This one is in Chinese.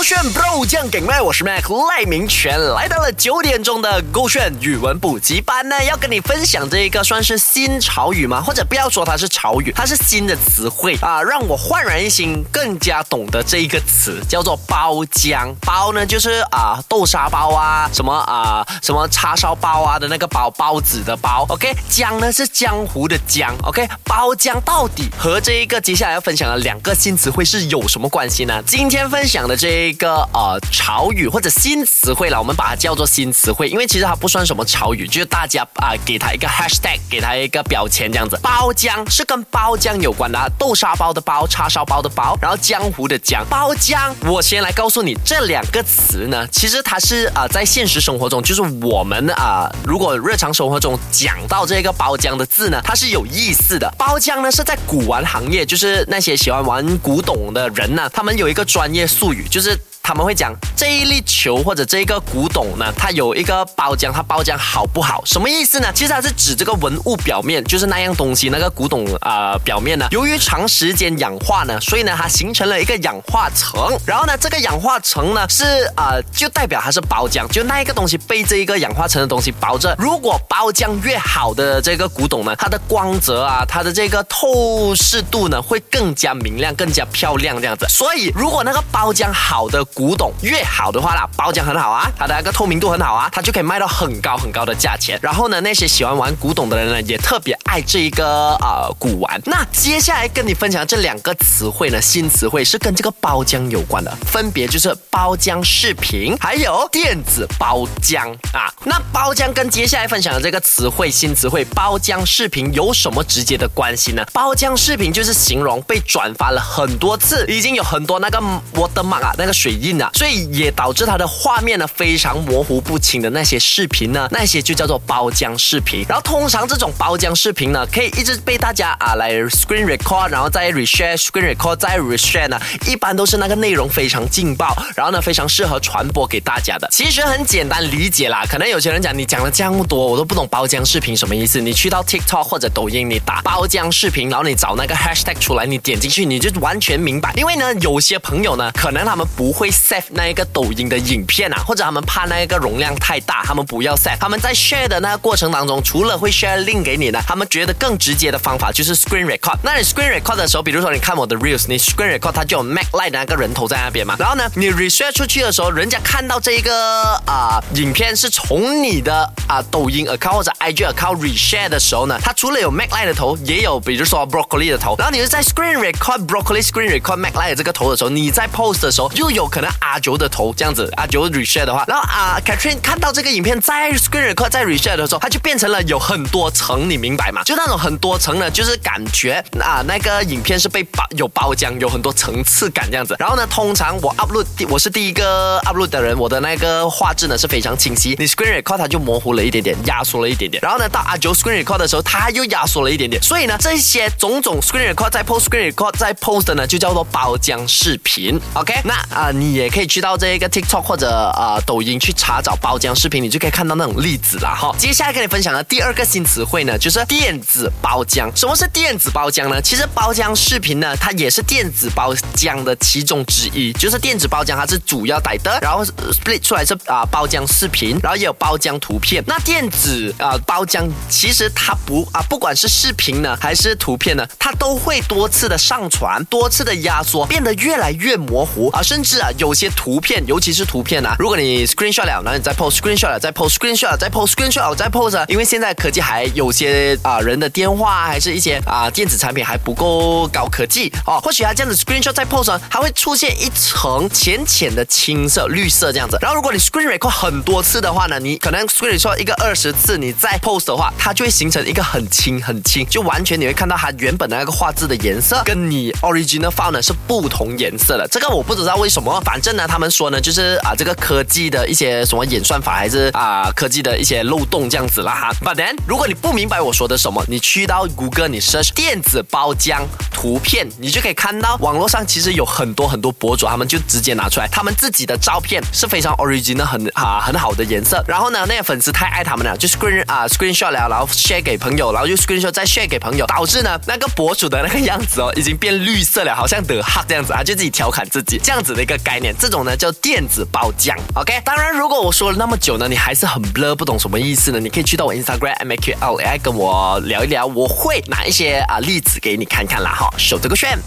勾炫 bro 酱给麦，我是 Mac 赖明全，来到了九点钟的勾炫语文补习班呢，要跟你分享这一个算是新潮语吗？或者不要说它是潮语，它是新的词汇啊，让我焕然一新，更加懂得这一个词，叫做包浆。包呢就是啊豆沙包啊，什么啊什么叉烧包啊的那个包，包子的包。OK，浆呢是江湖的江。OK，包浆到底和这一个接下来要分享的两个新词汇是有什么关系呢？今天分享的这。一个呃潮语或者新词汇了，我们把它叫做新词汇，因为其实它不算什么潮语，就是大家啊给它一个 hashtag，给它一个标签这样子。包浆是跟包浆有关的，豆沙包的包，叉烧包的包，然后江湖的江。包浆，我先来告诉你这两个词呢，其实它是啊在现实生活中，就是我们啊如果日常生活中讲到这个包浆的字呢，它是有意思的。包浆呢是在古玩行业，就是那些喜欢玩古董的人呢，他们有一个专业术语，就是。他们会讲这一粒球或者这一个古董呢，它有一个包浆，它包浆好不好？什么意思呢？其实它是指这个文物表面，就是那样东西，那个古董啊表面呢，由于长时间氧化呢，所以呢它形成了一个氧化层，然后呢这个氧化层呢是啊就代表它是包浆，就那一个东西被这一个氧化层的东西包着。如果包浆越好的这个古董呢，它的光泽啊，它的这个透视度呢会更加明亮，更加漂亮这样子。所以如果那个包浆好的。古董越好的话啦，包浆很好啊，它的那个透明度很好啊，它就可以卖到很高很高的价钱。然后呢，那些喜欢玩古董的人呢，也特别爱这一个呃古玩。那接下来跟你分享这两个词汇呢，新词汇是跟这个包浆有关的，分别就是包浆视频还有电子包浆啊。那包浆跟接下来分享的这个词汇新词汇包浆视频有什么直接的关系呢？包浆视频就是形容被转发了很多次，已经有很多那个我的妈啊，那个水印。所以也导致它的画面呢非常模糊不清的那些视频呢，那些就叫做包浆视频。然后通常这种包浆视频呢，可以一直被大家啊来 screen record，然后再 reshare，screen record 再 reshare 呢，一般都是那个内容非常劲爆，然后呢非常适合传播给大家的。其实很简单理解啦，可能有些人讲你讲了这么多，我都不懂包浆视频什么意思。你去到 TikTok 或者抖音，你打包浆视频，然后你找那个 hashtag 出来，你点进去你就完全明白。因为呢，有些朋友呢，可能他们不会。Save 那一个抖音的影片啊，或者他们怕那一个容量太大，他们不要 save。他们在 share 的那个过程当中，除了会 share link 给你呢，他们觉得更直接的方法就是 screen record。那你 screen record 的时候，比如说你看我的 reels，你 screen record 它就有 Mac Light 的那个人头在那边嘛。然后呢，你 reshare 出去的时候，人家看到这一个啊影片是从你的啊抖音 account 或者 IG account reshare 的时候呢，它除了有 Mac Light 的头，也有比如说 Broccoli 的头。然后你是在 screen record Broccoli screen record Mac Light 这个头的时候，你在 post 的时候，又有可能。阿九的头这样子，阿九 reshare 的话，然后啊，Catherine 看到这个影片在 screen record 在 reshare 的时候，它就变成了有很多层，你明白吗？就那种很多层呢，就是感觉啊，那个影片是被包有包浆，有很多层次感这样子。然后呢，通常我 upload 我是第一个 upload 的人，我的那个画质呢是非常清晰。你 screen record 它就模糊了一点点，压缩了一点点。然后呢，到阿九 screen record 的时候，它又压缩了一点点。所以呢，这些种种 screen record 在 post screen record 在 post 呢，就叫做包浆视频。OK，那啊，你也。可以去到这一个 TikTok 或者啊抖音去查找包浆视频，你就可以看到那种例子了哈。接下来跟你分享的第二个新词汇呢，就是电子包浆。什么是电子包浆呢？其实包浆视频呢，它也是电子包浆的其中之一。就是电子包浆它是主要带的，然后 split 出来是啊包浆视频，然后也有包浆图片。那电子啊包浆其实它不啊不管是视频呢还是图片呢，它都会多次的上传，多次的压缩，变得越来越模糊啊，甚至啊有。些图片，尤其是图片啊，如果你 screenshot 了，然后你再 post screenshot 了，再 post screenshot，再 post screenshot，再 post，因为现在科技还有些啊人的电话，还是一些啊电子产品还不够高科技哦，或许它这样子 screenshot 再 post，还会出现一层浅浅的青色、绿色这样子。然后如果你 screen record 很多次的话呢，你可能 screen record 一个二十次，你再 post 的话，它就会形成一个很轻很轻，就完全你会看到它原本的那个画质的颜色，跟你 original file 呢是不同颜色的。这个我不知道为什么。反正呢，他们说呢，就是啊，这个科技的一些什么演算法，还是啊科技的一些漏洞这样子啦哈。But then，如果你不明白我说的什么，你去到谷歌，你 search 电子包浆图片，你就可以看到网络上其实有很多很多博主，他们就直接拿出来他们自己的照片，是非常 original 很啊很好的颜色。然后呢，那些粉丝太爱他们了，就 screen 啊 screenshot 了，然后 share 给朋友，然后又 screenshot 再 share 给朋友，导致呢那个博主的那个样子哦，已经变绿色了，好像得哈这样子啊，就自己调侃自己这样子的一个概这种呢叫电子包浆。OK，当然如果我说了那么久呢，你还是很 blur 不懂什么意思呢，你可以去到我 Instagram M A Q L A I 跟我聊一聊，我会拿一些啊例子给你看看啦哈，手这个炫。